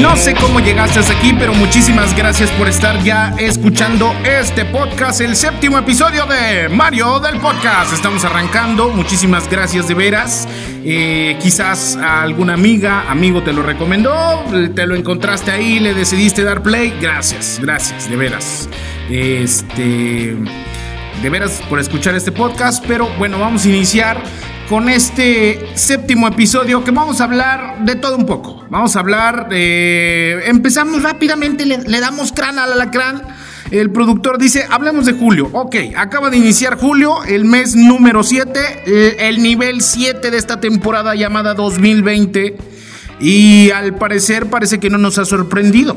No sé cómo llegaste hasta aquí, pero muchísimas gracias por estar ya escuchando este podcast, el séptimo episodio de Mario del Podcast. Estamos arrancando, muchísimas gracias de veras. Eh, quizás a alguna amiga, amigo te lo recomendó, te lo encontraste ahí, le decidiste dar play. Gracias, gracias, de veras. Este, de veras por escuchar este podcast, pero bueno, vamos a iniciar con este séptimo episodio que vamos a hablar de todo un poco. Vamos a hablar de... Empezamos rápidamente, le, damos crán al alacrán. El productor dice, hablemos de julio. Ok, acaba de iniciar julio, el mes número 7, el nivel 7 de esta temporada llamada 2020. Y al parecer parece que no nos ha sorprendido.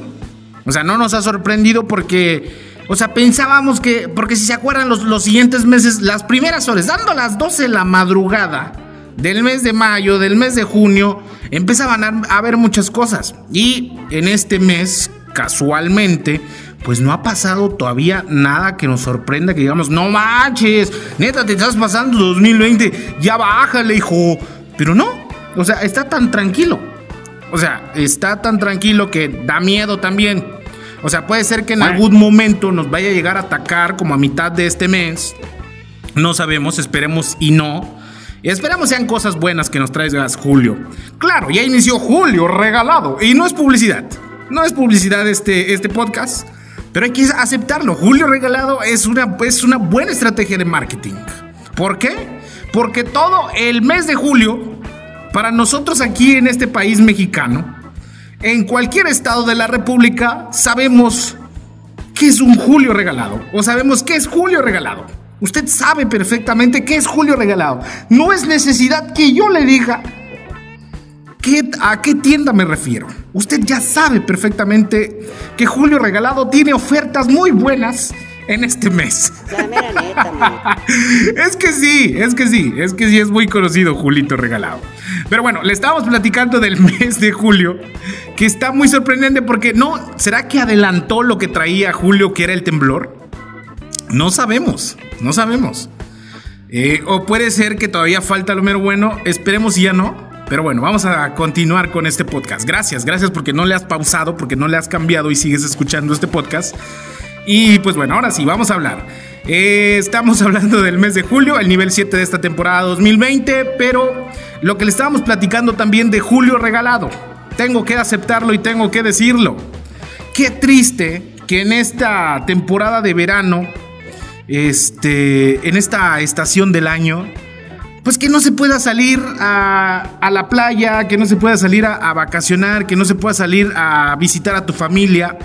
O sea, no nos ha sorprendido porque o sea, pensábamos que, porque si se acuerdan los, los siguientes meses, las primeras horas, dando las 12 de la madrugada del mes de mayo, del mes de junio, empezaban a, haber muchas cosas. Y en este mes, casualmente, pues no ha pasado todavía nada que nos sorprenda, que digamos, no manches, neta, te estás pasando 2020, ya bájale, hijo. Pero no, o sea, está tan tranquilo. O sea, está tan tranquilo que da miedo también. O sea, puede ser que en algún momento nos vaya a llegar a atacar como a mitad de este mes. No sabemos, esperemos y no. Y esperemos sean cosas buenas que nos traigas Julio. Claro, ya inició Julio regalado. Y no es publicidad. No es publicidad este, este podcast. Pero hay que aceptarlo. Julio regalado es una, es una buena estrategia de marketing. ¿Por qué? Porque todo el mes de julio, para nosotros aquí en este país mexicano, en cualquier estado de la República sabemos qué es un Julio regalado o sabemos qué es Julio regalado. Usted sabe perfectamente qué es Julio regalado. No es necesidad que yo le diga a qué tienda me refiero. Usted ya sabe perfectamente que Julio regalado tiene ofertas muy buenas en este mes. es que sí, es que sí, es que sí es muy conocido Julito regalado. Pero bueno, le estábamos platicando del mes de julio, que está muy sorprendente porque no, ¿será que adelantó lo que traía Julio, que era el temblor? No sabemos, no sabemos. Eh, o puede ser que todavía falta lo mero bueno, esperemos y ya no. Pero bueno, vamos a continuar con este podcast. Gracias, gracias porque no le has pausado, porque no le has cambiado y sigues escuchando este podcast. Y pues bueno, ahora sí, vamos a hablar. Eh, estamos hablando del mes de julio, el nivel 7 de esta temporada 2020, pero lo que le estábamos platicando también de julio regalado. Tengo que aceptarlo y tengo que decirlo. Qué triste que en esta temporada de verano, este, en esta estación del año, pues que no se pueda salir a, la playa, que no se pueda salir a vacacionar, que no se pueda salir a visitar a tu familia.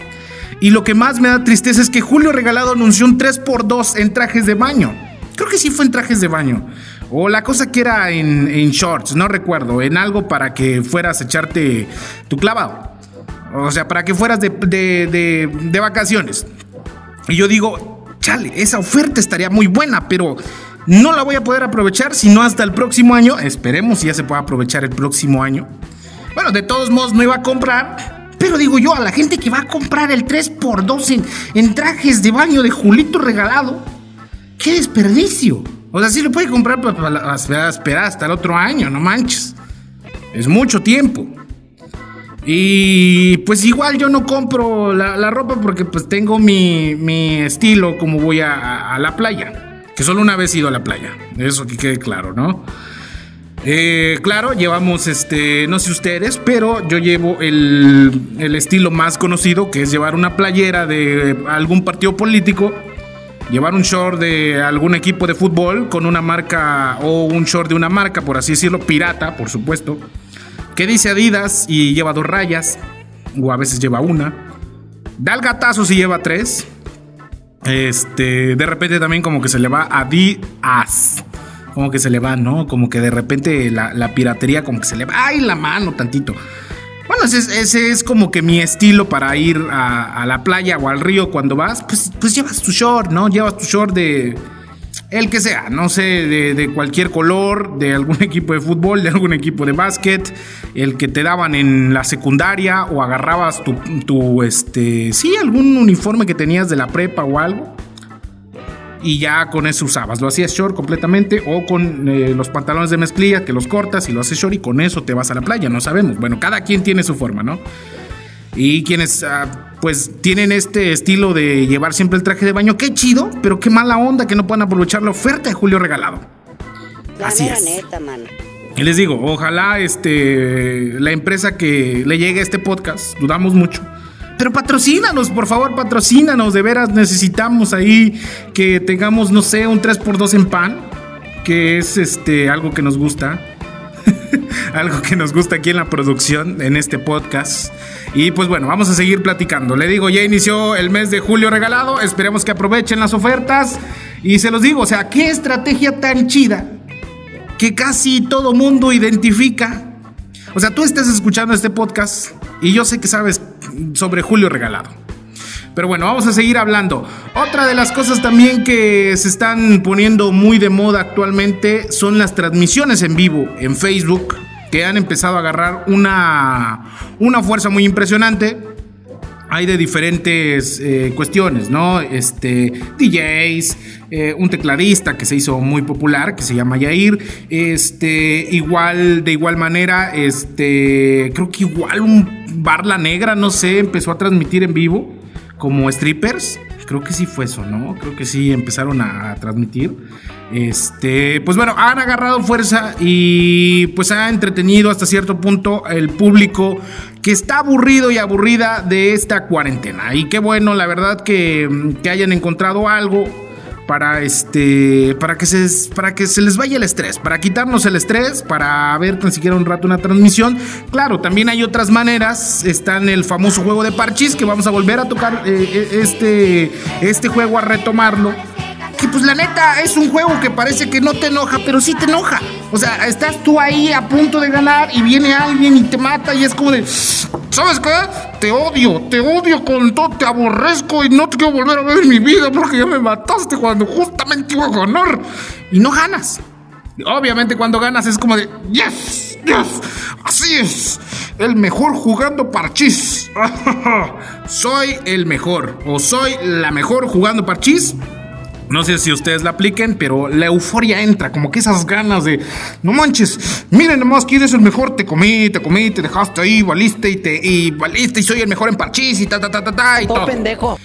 Y lo que más me da tristeza es que Julio Regalado anunció un 3x2 en trajes de baño. Creo que sí fue en trajes de baño. O la cosa que era en, shorts, no recuerdo. En algo para que fueras a echarte tu clavado. O sea, para que fueras de, de vacaciones. Y yo digo, chale, esa oferta estaría muy buena, pero no la voy a poder aprovechar sino hasta el próximo año. Esperemos si ya se pueda aprovechar el próximo año. Bueno, de todos modos no iba a comprar pero digo yo, a la gente que va a comprar el 3x2 en, trajes de baño de Julito regalado, ¡qué desperdicio! O sea, sí lo puede comprar para, esperar hasta el otro año, no manches. Es mucho tiempo. Y pues igual yo no compro la, ropa porque pues tengo mi, estilo como voy a, a, la playa. Que solo una vez he ido a la playa. Eso que quede claro, ¿no? Eh, claro, llevamos este, no sé ustedes, pero yo llevo el, estilo más conocido, que es llevar una playera de algún partido político, llevar un short de algún equipo de fútbol con una marca o un short de una marca, por así decirlo, pirata, por supuesto, que dice Adidas y lleva dos rayas, o a veces lleva una. Da el gatazo si lleva tres. Este, de repente también como que se le va Adidas como que se le va, ¿no? Como que de repente la, piratería como que se le va, ¡ay, la mano tantito! Bueno, ese, es como que mi estilo para ir a, la playa o al río cuando vas, pues, pues llevas tu short, ¿no? Llevas tu short de el que sea, no sé, de, cualquier color, de algún equipo de fútbol, de algún equipo de básquet, el que te daban en la secundaria o agarrabas tu, tu este, sí, algún uniforme que tenías de la prepa o algo y ya con eso usabas. Lo hacías short completamente o con eh, los pantalones de mezclilla que los cortas y lo haces short y con eso te vas a la playa, no sabemos. Bueno, cada quien tiene su forma, ¿no? Y quienes ah, pues tienen este estilo de llevar siempre el traje de baño, qué chido, pero qué mala onda que no puedan aprovechar la oferta de Julio Regalado. Así es. Y les digo, ojalá este, la empresa que le llegue a este podcast, dudamos mucho. Pero patrocínanos, por favor, patrocínanos. De veras necesitamos ahí que tengamos, no sé, un 3x2 en pan, que es este algo que nos gusta. algo que nos gusta aquí en la producción, en este podcast. Y pues bueno, vamos a seguir platicando. Le digo, ya inició el mes de julio regalado. Esperemos que aprovechen las ofertas. Y se los digo, o sea, qué estrategia tan chida que casi todo mundo identifica. O sea, tú estás escuchando este podcast y yo sé que sabes sobre Julio Regalado. Pero bueno, vamos a seguir hablando. Otra de las cosas también que se están poniendo muy de moda actualmente son las transmisiones en vivo en Facebook, que han empezado a agarrar una, una fuerza muy impresionante hay de diferentes eh, cuestiones, ¿no? Este, DJs, eh, un tecladista que se hizo muy popular, que se llama Yair, este, igual, de igual manera, este, creo que igual un bar La Negra, no sé, empezó a transmitir en vivo como strippers, creo que sí fue eso, ¿no? Creo que sí empezaron a transmitir. Este, pues bueno, han agarrado fuerza y pues ha entretenido hasta cierto punto el público que está aburrido y aburrida de esta cuarentena. Y qué bueno, la verdad, que, que hayan encontrado algo para este para que se para que se les vaya el estrés, para quitarnos el estrés, para ver tan siquiera un rato una transmisión. Claro, también hay otras maneras, está en el famoso juego de parchís que vamos a volver a tocar eh, eh, este este juego a retomarlo que pues la neta es un juego que parece que no te enoja, pero sí te enoja. O sea, estás tú ahí a punto de ganar y viene alguien y te mata y es como de, ¿sabes qué? Te odio, te odio con todo, te aborrezco y no te quiero volver a ver en mi vida porque ya me mataste cuando justamente iba a ganar. Y no ganas. Obviamente cuando ganas es como de, yes, yes, así es, el mejor jugando parchís. soy el mejor o soy la mejor jugando parchís. No sé si ustedes la apliquen, pero la euforia entra, como que esas ganas de, no manches, miren nomás quién es el mejor, te comí, te comí, te dejaste ahí, valiste y te, y valiste y soy el mejor en parchís y ta ta ta ta ta y todo. pendejo.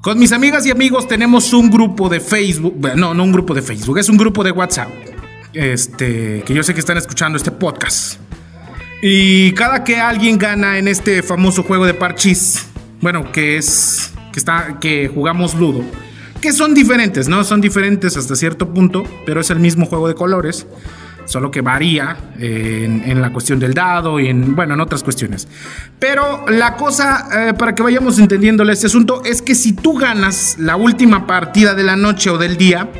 Con mis amigas y amigos tenemos un grupo de Facebook, no, no un grupo de Facebook, es un grupo de WhatsApp. Este, que yo sé que están escuchando este podcast. Y cada que alguien gana en este famoso juego de parchís, bueno, que es que está que jugamos ludo que son diferentes, ¿no? Son diferentes hasta cierto punto, pero es el mismo juego de colores, solo que varía eh, en, la cuestión del dado y en, bueno, en otras cuestiones. Pero la cosa, eh, para que vayamos entendiéndole este asunto, es que si tú ganas la última partida de la noche o del día,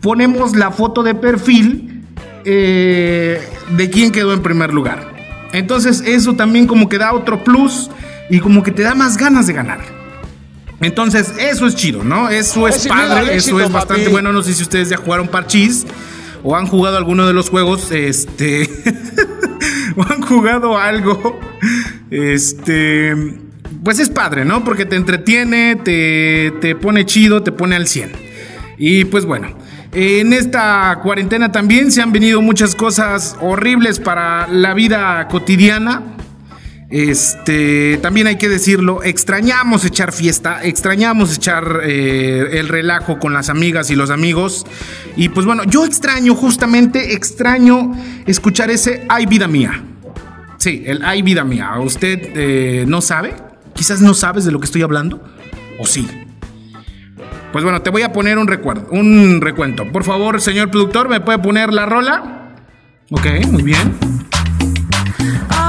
ponemos la foto de perfil eh, de quién quedó en primer lugar. Entonces eso también como que da otro plus y como que te da más ganas de ganar. Entonces, eso es chido, ¿no? Eso es padre, eso es bastante bueno. No sé si ustedes ya jugaron parchís o han jugado alguno de los juegos, este, o han jugado algo, este, pues es padre, ¿no? Porque te entretiene, te, te pone chido, te pone al 100. Y pues bueno, en esta cuarentena también se han venido muchas cosas horribles para la vida cotidiana. Este, también hay que decirlo, extrañamos echar fiesta, extrañamos echar eh, el relajo con las amigas y los amigos. Y pues bueno, yo extraño, justamente extraño escuchar ese Ay vida mía. Sí, el Ay vida mía. ¿Usted eh, no sabe? Quizás no sabes de lo que estoy hablando. ¿O sí? Pues bueno, te voy a poner un recuerdo, un recuento. Por favor, señor productor, ¿me puede poner la rola? Ok, muy bien.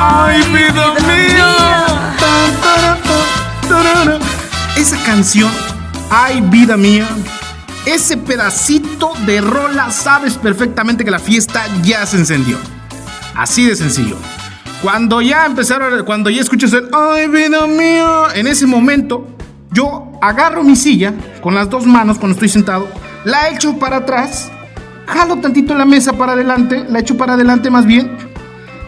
¡Ay, vida mía! Esa canción, ¡Ay, vida mía! Ese pedacito de rola, sabes perfectamente que la fiesta ya se encendió. Así de sencillo. Cuando ya empezaron, cuando ya escuchas el ¡Ay, vida mía! En ese momento, yo agarro mi silla con las dos manos cuando estoy sentado, la echo para atrás, jalo tantito la mesa para adelante, la echo para adelante más bien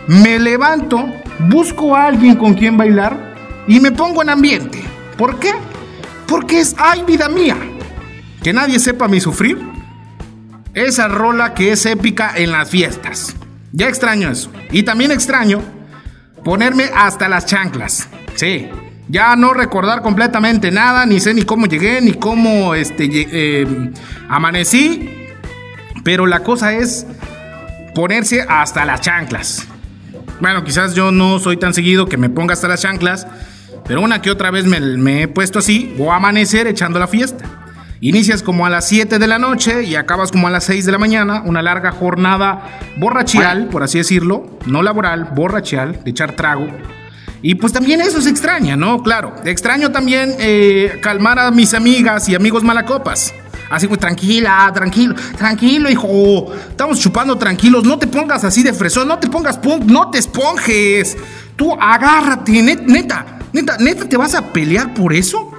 me levanto, busco a alguien con quien bailar y me pongo en ambiente. ¿Por qué? Porque es, ay vida mía, que nadie sepa mi sufrir. Esa rola que es épica en las fiestas. Ya extraño eso. Y también extraño ponerme hasta las chanclas. Sí, ya no recordar completamente nada, ni sé ni cómo llegué, ni cómo este, eh, amanecí. Pero la cosa es ponerse hasta las chanclas. Bueno, quizás yo no soy tan seguido que me ponga hasta las chanclas, pero una que otra vez me, he puesto así o amanecer echando la fiesta. Inicias como a las 7 de la noche y acabas como a las 6 de la mañana, una larga jornada borrachial, por así decirlo, no laboral, borrachial, de echar trago. Y pues también eso se extraña, ¿no? Claro, extraño también eh, calmar a mis amigas y amigos malacopas. Así pues, tranquila, tranquilo, tranquilo, hijo. Estamos chupando tranquilos. No te pongas así de fresón, no te pongas punk, no te esponjes. Tú agárrate, neta, neta, neta, ¿te vas a pelear por eso?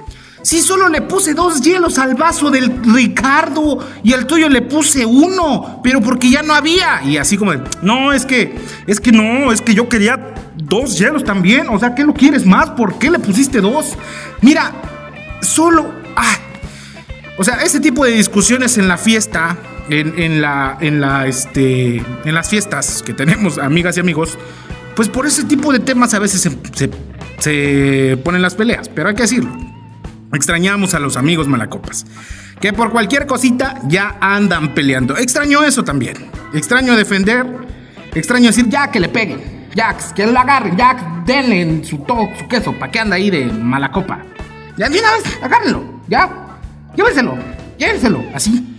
Si solo le puse dos hielos al vaso del Ricardo y al tuyo le puse uno, pero porque ya no había. Y así como no, es que, es que no, es que yo quería dos hielos también. O sea, ¿qué lo quieres más? ¿Por qué le pusiste dos? Mira, solo, ah, o sea, ese tipo de discusiones en la fiesta, en, la, en, la, este, en las fiestas que tenemos, amigas y amigos, pues por ese tipo de temas a veces se, se, ponen las peleas, pero hay que decirlo. Extrañamos a los amigos malacopas, que por cualquier cosita ya andan peleando. Extraño eso también. Extraño defender, extraño decir ya que le peguen, ya que lo agarren, ya denle en su todo su queso, para que anda ahí de malacopa. Ya de una vez, agárrenlo, ya. Llévenselo, llévenselo, así.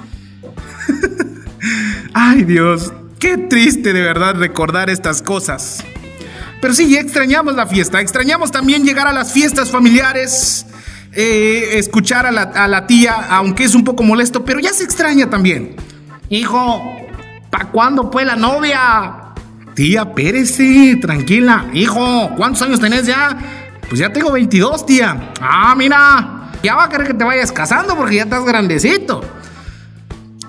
Ay Dios, qué triste de verdad recordar estas cosas. Pero sí, extrañamos la fiesta, extrañamos también llegar a las fiestas familiares, eh, escuchar a la, tía, aunque es un poco molesto, pero ya se extraña también. Hijo, ¿pa' cuándo fue la novia? Tía, pérese, tranquila. Hijo, ¿cuántos años tenés ya? Pues ya tengo 22, tía. Ah, mira, ya va a querer que te vayas casando porque ya estás grandecito.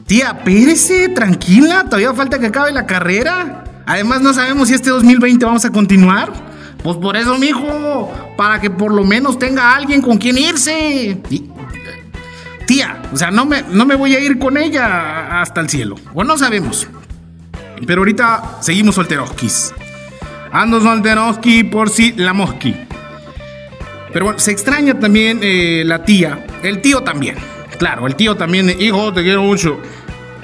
Tía, pérese, tranquila, todavía falta que acabe la carrera. Además, no sabemos si este 2020 vamos a continuar. Pues por eso, mijo, para que por lo menos tenga alguien con quien irse. tía, o sea, no me, no me voy a ir con ella hasta el cielo. O no sabemos. Pero ahorita seguimos solteroskis. Ando solteroski por si la mosqui. Pero bueno, se extraña también eh, la tía, el tío también. Claro, el tío también, hijo, te quiero mucho.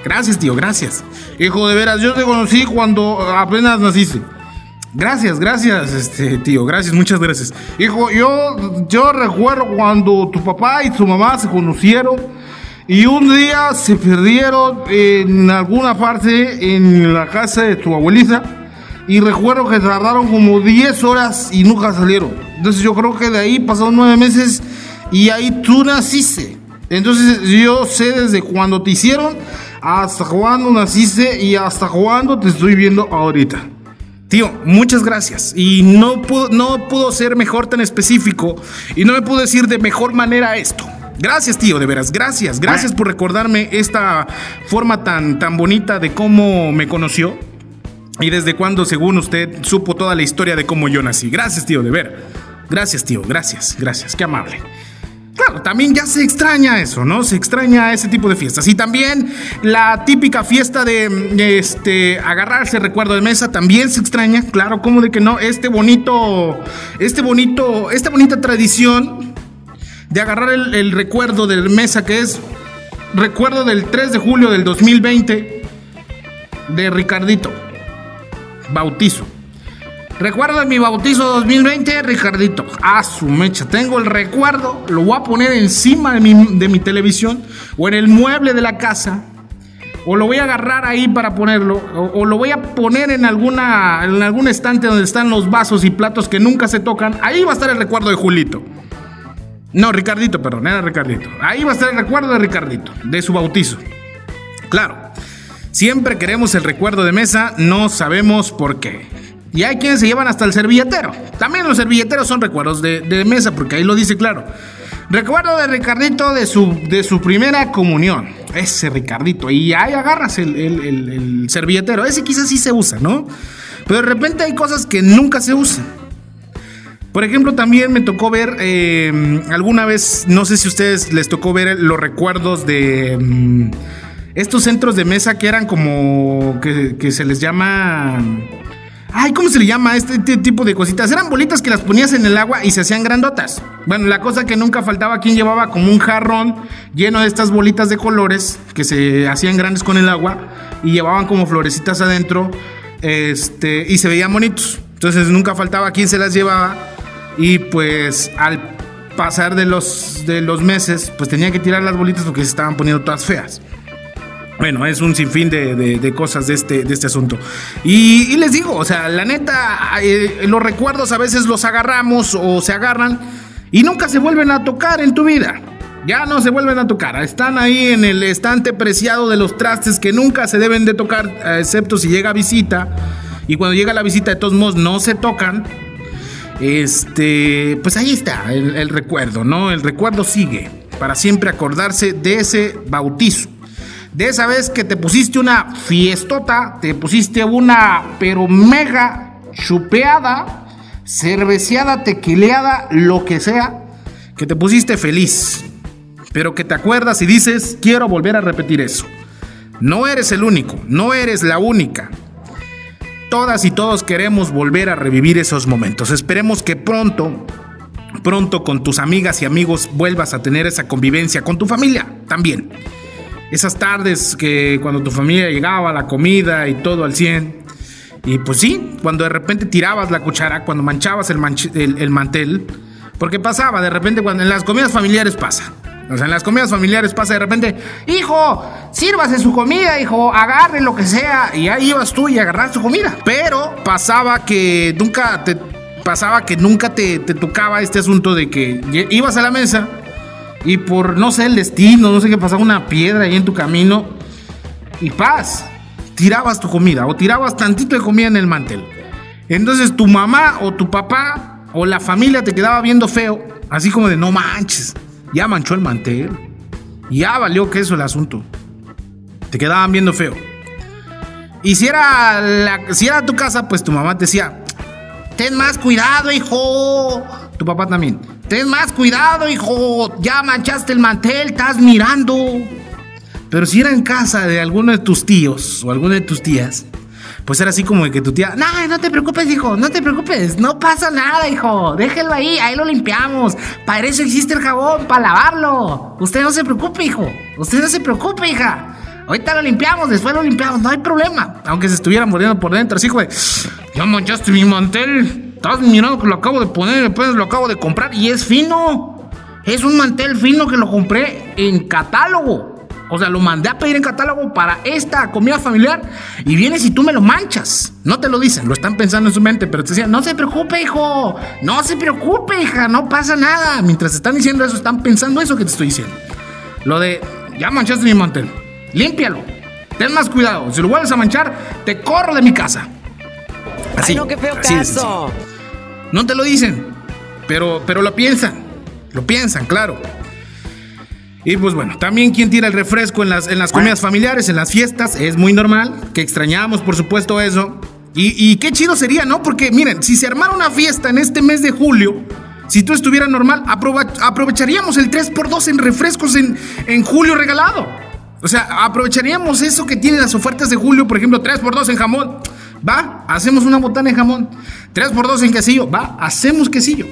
Gracias, tío, gracias. Hijo, de veras, yo te conocí cuando apenas naciste. Gracias, gracias, este tío, gracias, muchas gracias. Hijo, yo, yo recuerdo cuando tu papá y tu mamá se conocieron y un día se perdieron en alguna parte en la casa de tu abuelita y recuerdo que tardaron como 10 horas y nunca salieron. Entonces yo creo que de ahí pasaron 9 meses y ahí tú naciste. Entonces yo sé desde cuando te hicieron hasta cuando naciste y hasta cuando te estoy viendo ahorita. Tío, muchas gracias. Y no pudo, no pudo ser mejor tan específico y no me pudo decir de mejor manera esto. Gracias, tío, de veras. Gracias. Gracias por recordarme esta forma tan, tan bonita de cómo me conoció ¿Y desde cuándo, según usted, supo toda la historia de cómo yo nací? Gracias, tío, de ver. Gracias, tío, gracias, gracias, qué amable. Claro, también ya se extraña eso, ¿no? Se extraña ese tipo de fiestas. Y también la típica fiesta de este agarrarse recuerdo de mesa también se extraña, claro, ¿cómo de que no? Este bonito, este bonito, esta bonita tradición de agarrar el, el recuerdo de mesa que es recuerdo del 3 de julio del 2020 de Ricardito bautizo. Recuerdo de mi bautizo 2020, Ricardito. Ah, su mecha. Tengo el recuerdo, lo voy a poner encima de mi, televisión o en el mueble de la casa. O lo voy a agarrar ahí para ponerlo. O, lo voy a poner en, alguna, en algún estante donde están los vasos y platos que nunca se tocan. Ahí va a estar el recuerdo de Julito. No, Ricardito, perdón, era Ricardito. Ahí va a estar el recuerdo de Ricardito, de su bautizo. Claro. Siempre queremos el recuerdo de mesa, no sabemos por qué. Y hay quienes se llevan hasta el servilletero. También los servilleteros son recuerdos de, mesa, porque ahí lo dice claro. Recuerdo de Ricardito de su, de su primera comunión. Ese Ricardito. Y ahí agarras el, servilletero. Ese quizás sí se usa, ¿no? Pero de repente hay cosas que nunca se usan. Por ejemplo, también me tocó ver eh, alguna vez, no sé si a ustedes les tocó ver los recuerdos de... Mm, estos centros de mesa que eran como que, se les llama Ay, ¿cómo se le llama este tipo de cositas? Eran bolitas que las ponías en el agua y se hacían grandotas. Bueno, la cosa que nunca faltaba, quien llevaba como un jarrón lleno de estas bolitas de colores que se hacían grandes con el agua y llevaban como florecitas adentro este, y se veían bonitos. Entonces nunca faltaba quien se las llevaba y pues al pasar de los, de los meses, pues tenía que tirar las bolitas porque se estaban poniendo todas feas. Bueno, es un sinfín de, cosas de este, de este asunto. Y, les digo, o sea, la neta, eh, los recuerdos a veces los agarramos o se agarran y nunca se vuelven a tocar en tu vida. Ya no se vuelven a tocar. Están ahí en el estante preciado de los trastes que nunca se deben de tocar, excepto si llega visita. Y cuando llega la visita, de todos modos, no se tocan. Este, pues ahí está el, el recuerdo, ¿no? El recuerdo sigue para siempre acordarse de ese bautizo de esa vez que te pusiste una fiestota, te pusiste una pero mega chupeada, cerveceada, tequileada, lo que sea, que te pusiste feliz, pero que te acuerdas y dices, quiero volver a repetir eso. No eres el único, no eres la única. Todas y todos queremos volver a revivir esos momentos. Esperemos que pronto, pronto con tus amigas y amigos vuelvas a tener esa convivencia, con tu familia también esas tardes que cuando tu familia llegaba, la comida y todo al 100. Y pues sí, cuando de repente tirabas la cuchara, cuando manchabas el, el, mantel, porque pasaba, de repente cuando en las comidas familiares pasa. O sea, en las comidas familiares pasa de repente, hijo, sírvase su comida, hijo, agarre lo que sea. Y ahí ibas tú y agarras tu comida. Pero pasaba que nunca te pasaba que nunca te, te tocaba este asunto de que ibas a la mesa y por, no sé, el destino, no sé qué pasaba, una piedra ahí en tu camino. Y paz, tirabas tu comida o tirabas tantito de comida en el mantel. Entonces tu mamá o tu papá o la familia te quedaba viendo feo. Así como de, no manches, ya manchó el mantel. Ya valió que eso el asunto. Te quedaban viendo feo. Y si era, la, si era tu casa, pues tu mamá te decía, ten más cuidado, hijo. Tu papá también. Ten más cuidado, hijo. Ya manchaste el mantel, estás mirando. Pero si era en casa de alguno de tus tíos o alguna de tus tías, pues era así como de que tu tía, no, no te preocupes, hijo, no te preocupes, no pasa nada, hijo, déjelo ahí, ahí lo limpiamos. Para eso existe el jabón, para lavarlo. Usted no se preocupe, hijo, usted no se preocupe, hija. Ahorita lo limpiamos, después lo limpiamos, no hay problema. Aunque se estuviera muriendo por dentro, así, güey. Ya manchaste mi mantel. Estás mirando que lo acabo de poner, después lo acabo de comprar y es fino. Es un mantel fino que lo compré en catálogo. O sea, lo mandé a pedir en catálogo para esta comida familiar y vienes y tú me lo manchas. No te lo dicen, lo están pensando en su mente, pero te decían, no se preocupe, hijo. No se preocupe, hija, no pasa nada. Mientras están diciendo eso, están pensando eso que te estoy diciendo. Lo de, ya manchaste mi mantel, límpialo. Ten más cuidado. Si lo vuelves a manchar, te corro de mi casa. Así. no, qué feo caso. No te lo dicen, pero, pero lo piensan. Lo piensan, claro. Y pues bueno, también quien tira el refresco en las, en las comidas familiares, en las fiestas, es muy normal, que extrañamos por supuesto eso. Y, qué chido sería, ¿no? Porque miren, si se armara una fiesta en este mes de julio, si tú estuvieras normal, aprovecharíamos el 3x2 en refrescos en, en julio regalado. O sea, aprovecharíamos eso que tienen las ofertas de julio, por ejemplo, 3x2 en jamón. Va, hacemos una botana en jamón. 3x2 en quesillo. Va, hacemos quesillo.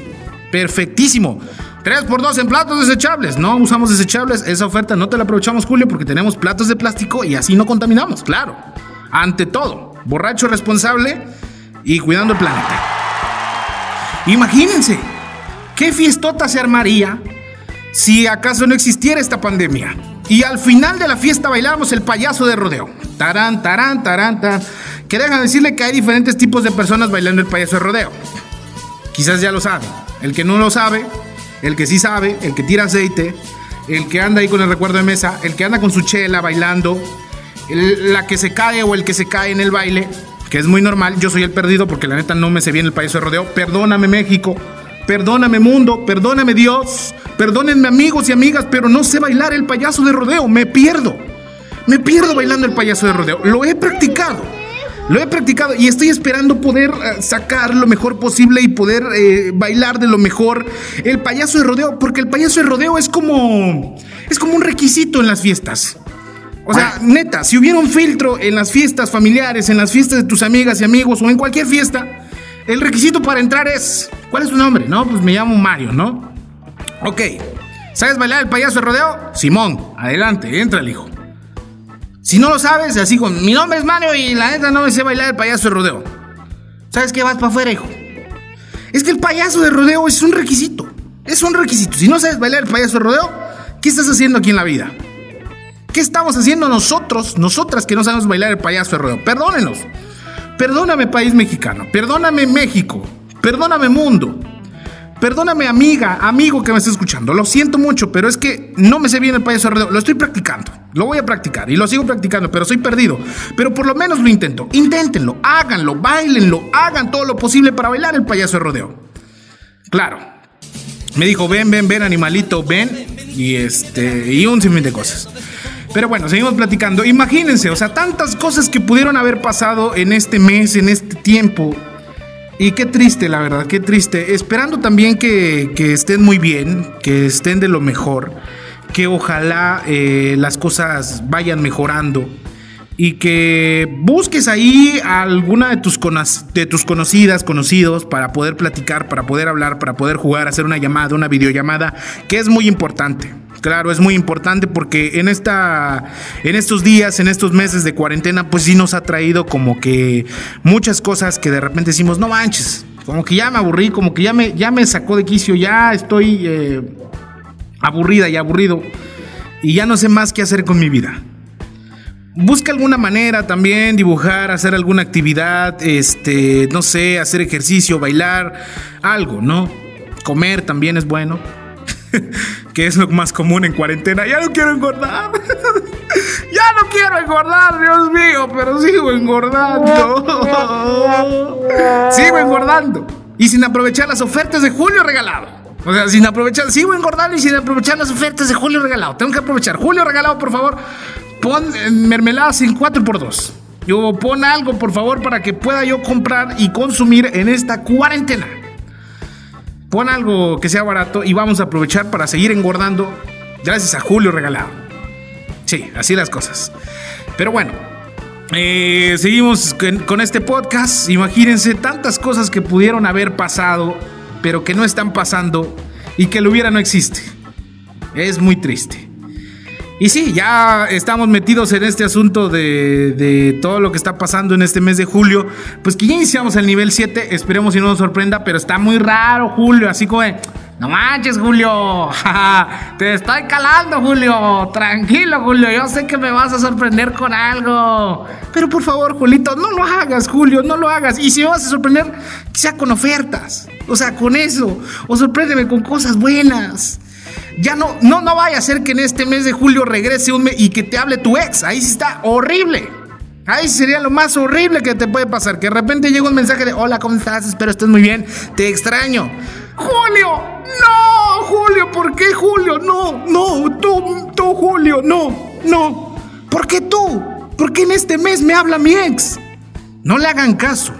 Perfectísimo. 3x2 en platos desechables. No usamos desechables. Esa oferta no te la aprovechamos, Julio, porque tenemos platos de plástico y así no contaminamos. Claro. Ante todo, borracho responsable y cuidando el planeta. Imagínense, qué fiestota se armaría si acaso no existiera esta pandemia. Y al final de la fiesta bailamos el payaso de rodeo. Tarán, tarán, tarán, tarán. Que dejan decirle que hay diferentes tipos de personas bailando el payaso de rodeo. Quizás ya lo sabe. El que no lo sabe, el que sí sabe, el que tira aceite, el que anda ahí con el recuerdo de mesa, el que anda con su chela bailando, la que se cae o el que se cae en el baile, que es muy normal. Yo soy el perdido porque la neta no me sé bien el payaso de rodeo. Perdóname México, perdóname mundo, perdóname Dios, perdónenme amigos y amigas, pero no sé bailar el payaso de rodeo, me pierdo. Me pierdo bailando el payaso de rodeo. Lo he practicado lo he practicado y estoy esperando poder eh, sacar lo mejor posible y poder eh, bailar de lo mejor el payaso de rodeo, porque el payaso de rodeo es como es como un requisito en las fiestas. O sea, neta, si hubiera un filtro en las fiestas familiares, en las fiestas de tus amigas y amigos o en cualquier fiesta, el requisito para entrar es, ¿cuál es tu nombre? No, pues me llamo Mario, ¿no? Ok, ¿sabes bailar el payaso de rodeo? Simón, adelante, entra el hijo. Si no lo sabes, así con mi nombre es Mario y la neta no me sé bailar el payaso de rodeo. ¿Sabes qué? Vas para afuera, hijo. Es que el payaso de rodeo es un requisito. Es un requisito. Si no sabes bailar el payaso de rodeo, ¿qué estás haciendo aquí en la vida? ¿Qué estamos haciendo nosotros, nosotras que no sabemos bailar el payaso de rodeo? Perdónenos. Perdóname país mexicano. Perdóname México. Perdóname mundo. Perdóname amiga, amigo que me está escuchando. Lo siento mucho, pero es que no me sé bien el payaso de rodeo. Lo estoy practicando. Lo voy a practicar y lo sigo practicando, pero soy perdido. Pero por lo menos lo intento. Inténtenlo, háganlo, bailenlo, hagan todo lo posible para bailar el payaso de rodeo. Claro. Me dijo, ven, ven, ven, animalito, ven. Y este, y un sinfín de cosas. Pero bueno, seguimos platicando. Imagínense, o sea, tantas cosas que pudieron haber pasado en este mes, en este tiempo. Y qué triste, la verdad, qué triste. Esperando también que, estén muy bien, que estén de lo mejor, que ojalá eh, las cosas vayan mejorando y que busques ahí a alguna de tus, de tus conocidas, conocidos, para poder platicar, para poder hablar, para poder jugar, hacer una llamada, una videollamada, que es muy importante. Claro, es muy importante porque en esta en estos días, en estos meses de cuarentena, pues sí nos ha traído como que muchas cosas que de repente decimos, "No manches", como que ya me aburrí, como que ya me ya me sacó de quicio, ya estoy eh, aburrida y aburrido y ya no sé más qué hacer con mi vida. Busca alguna manera también, dibujar, hacer alguna actividad, este, no sé, hacer ejercicio, bailar, algo, ¿no? Comer también es bueno. que es lo más común en cuarentena. Ya no quiero engordar. ya no quiero engordar, Dios mío, pero sigo engordando. sigo engordando. Y sin aprovechar las ofertas de julio regalado. O sea, sin aprovechar, sigo engordando y sin aprovechar las ofertas de julio regalado. Tengo que aprovechar. Julio regalado, por favor, pon mermeladas en 4x2. Yo pon algo, por favor, para que pueda yo comprar y consumir en esta cuarentena pon algo que sea barato y vamos a aprovechar para seguir engordando gracias a Julio regalado. Sí, así las cosas. Pero bueno, eh, seguimos con, este podcast. Imagínense tantas cosas que pudieron haber pasado, pero que no están pasando y que lo hubiera no existe. Es muy triste. Y sí, ya estamos metidos en este asunto de, todo lo que está pasando en este mes de julio. Pues que ya iniciamos el nivel 7, esperemos si no nos sorprenda, pero está muy raro Julio, así como. No manches, Julio. Te estoy calando, Julio. Tranquilo, Julio. Yo sé que me vas a sorprender con algo. Pero por favor, Julito, no lo hagas, Julio. No lo hagas. Y si me vas a sorprender, que sea con ofertas. O sea, con eso. O sorpréndeme con cosas buenas. Ya no, no, no vaya a ser que en este mes de julio regrese un mes y que te hable tu ex. Ahí sí está horrible. Ahí sería lo más horrible que te puede pasar. Que de repente llega un mensaje de hola, ¿cómo estás? Espero estés muy bien. Te extraño. Julio, no, Julio, ¿por qué Julio? No, no, tú, tú, Julio, no, no. ¿Por qué tú? ¿Por qué en este mes me habla mi ex? No le hagan caso.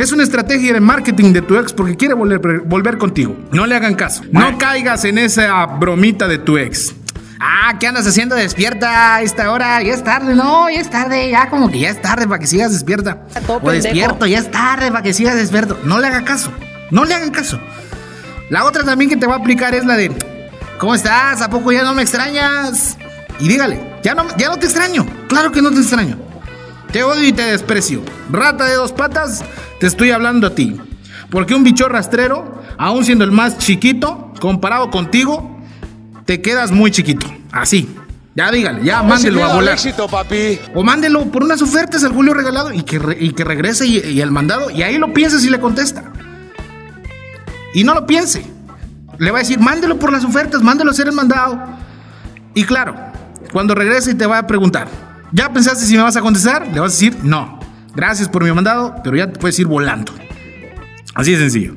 Es una estrategia de marketing de tu ex porque quiere volver, volver contigo. No le hagan caso. No caigas en esa bromita de tu ex. Ah, ¿qué andas haciendo despierta a esta hora? Ya es tarde, no, ya es tarde, ya como que ya es tarde para que sigas despierta. O despierto, ya es tarde para que sigas despierto. No le haga caso, no le hagan caso. La otra también que te va a aplicar es la de, ¿cómo estás? ¿A poco ya no me extrañas? Y dígale, ya no, ya no te extraño, claro que no te extraño. Te odio y te desprecio. Rata de dos patas, te estoy hablando a ti. Porque un bicho rastrero, aún siendo el más chiquito, comparado contigo, te quedas muy chiquito. Así. Ya dígale, ya mándelo a volar. Éxito, papi. O mándelo por unas ofertas al Julio regalado y que, que regrese y, y, el mandado. Y ahí lo piense si le contesta. Y no lo piense. Le va a decir, mándelo por las ofertas, mándelo a hacer el mandado. Y claro, cuando regrese y te va a preguntar, ¿Ya pensaste si me vas a contestar? Le vas a decir no. Gracias por mi mandado, pero ya te puedes ir volando. Así de sencillo.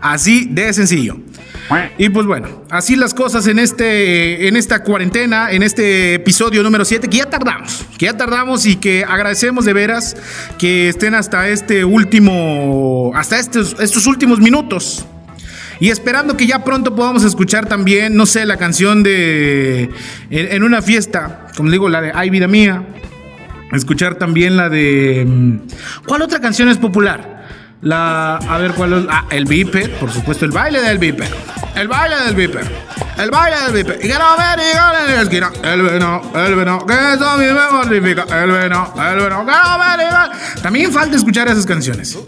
Así de sencillo. Y pues bueno, así las cosas en, este, en esta cuarentena, en este episodio número 7, que ya tardamos, que ya tardamos y que agradecemos de veras que estén hasta este último, hasta estos, estos últimos minutos. Y esperando que ya pronto podamos escuchar también, no sé, la canción de en, una fiesta como digo, la de Ay Vida Mía. Escuchar también la de... Mm, ¿Cuál otra canción es popular? La... A ver, ¿cuál es? Ah, el Viper, por supuesto, el baile del Viper. El baile del Viper. El baile del Viper. Y que no me en la esquina. El veno, el veno, que eso a mí me mortifica. El veno, el veno, que no me. También falta escuchar esas canciones.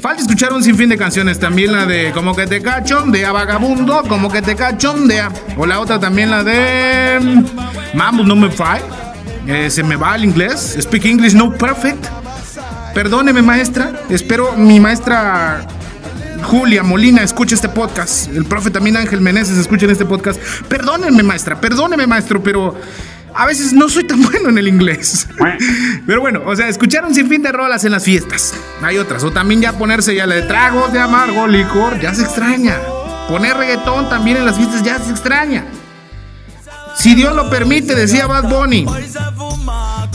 Falta escuchar un sinfín de canciones. También la de Como que te cachondea, vagabundo. Como que te cachondea. O la otra también la de mm, Mambo Me Five. Eh, se me va el inglés. Speak English No Perfect. Perdóneme, maestra. Espero mi maestra Julia Molina escuche este podcast. El profe también Ángel Meneses escuchen este podcast. Perdónenme, maestra. Perdóneme, maestro, pero a veces no soy tan bueno en el inglés. Pero bueno, o sea, escuchar un sinfín de rolas en las fiestas. Hay otras. O también ya ponerse ya le tragos de amargo licor. Ya se extraña. Poner reggaetón también en las fiestas ya se extraña. Si Dios lo permite, decía Bad Bunny.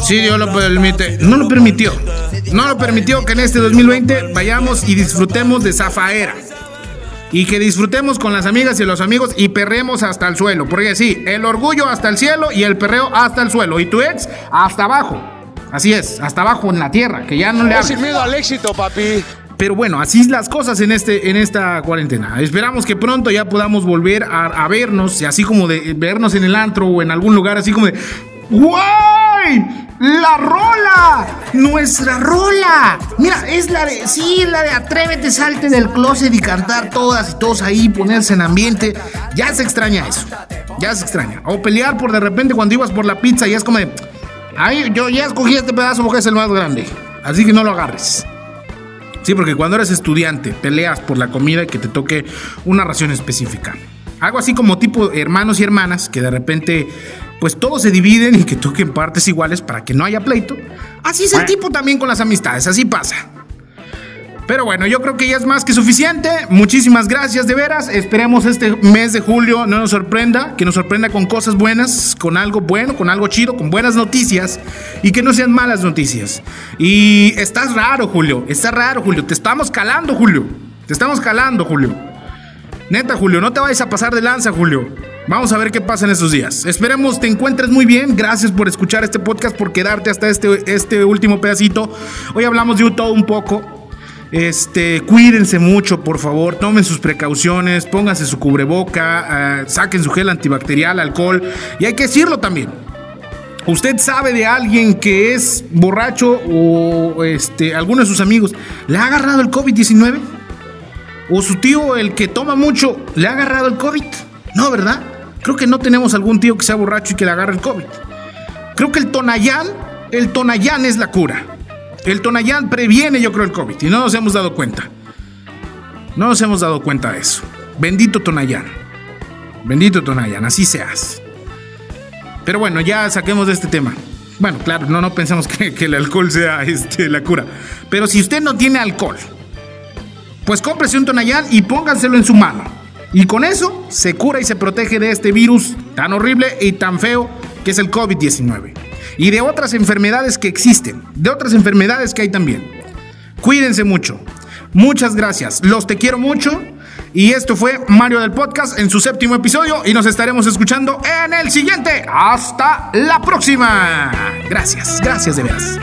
Si Dios lo permite. No lo permitió. No lo permitió que en este 2020 vayamos y disfrutemos de Zafaera. Y que disfrutemos con las amigas y los amigos y perremos hasta el suelo. Porque sí, el orgullo hasta el cielo y el perreo hasta el suelo. Y tu ex hasta abajo. Así es, hasta abajo en la tierra, que ya no le hagas. sin miedo al éxito, papi. Pero bueno, así es las cosas en, este, en esta cuarentena. Esperamos que pronto ya podamos volver a, vernos, y así como de vernos en el antro o en algún lugar, así como de. ¡Guay! ¡La rola! ¡Nuestra rola! Mira, es la de. Sí, la de Atrévete, salte del closet y cantar todas y todos ahí, ponerse en ambiente. Ya se extraña eso. Ya se extraña. O pelear por de repente cuando ibas por la pizza y es como de. Ay, yo ya escogí este pedazo porque es el más grande. Así que no lo agarres. Sí, porque cuando eres estudiante peleas por la comida y que te toque una ración específica. Algo así como tipo hermanos y hermanas que de repente pues todos se dividen y que toquen partes iguales para que no haya pleito. Así es el tipo también con las amistades, así pasa. Pero bueno, yo creo que ya es más que suficiente. Muchísimas gracias de veras. Esperemos este mes de julio no nos sorprenda, que nos sorprenda con cosas buenas, con algo bueno, con algo chido, con buenas noticias y que no sean malas noticias. Y estás raro, Julio. Está raro, Julio. Te estamos calando, Julio. Te estamos calando, Julio. Neta, Julio, no te vayas a pasar de lanza, Julio. Vamos a ver qué pasa en estos días. Esperemos te encuentres muy bien. Gracias por escuchar este podcast, por quedarte hasta este, este último pedacito. Hoy hablamos de todo un poco. Este, cuídense mucho, por favor, tomen sus precauciones, pónganse su cubreboca, eh, saquen su gel antibacterial, alcohol. Y hay que decirlo también. ¿Usted sabe de alguien que es borracho o este, alguno de sus amigos le ha agarrado el COVID-19? ¿O su tío, el que toma mucho, le ha agarrado el COVID? No, ¿verdad? Creo que no tenemos algún tío que sea borracho y que le agarre el COVID. Creo que el Tonayán, el Tonayán es la cura. El Tonayán previene, yo creo, el COVID y no nos hemos dado cuenta. No nos hemos dado cuenta de eso. Bendito Tonayán. Bendito Tonayán, así seas. Pero bueno, ya saquemos de este tema. Bueno, claro, no, no pensamos que, el alcohol sea este, la cura. Pero si usted no tiene alcohol, pues cómprese un Tonayán y pónganselo en su mano. Y con eso se cura y se protege de este virus tan horrible y tan feo que es el COVID-19 y de otras enfermedades que existen, de otras enfermedades que hay también. Cuídense mucho. Muchas gracias. Los te quiero mucho. Y esto fue Mario del Podcast en su séptimo episodio y nos estaremos escuchando en el siguiente. Hasta la próxima. Gracias, gracias de veras.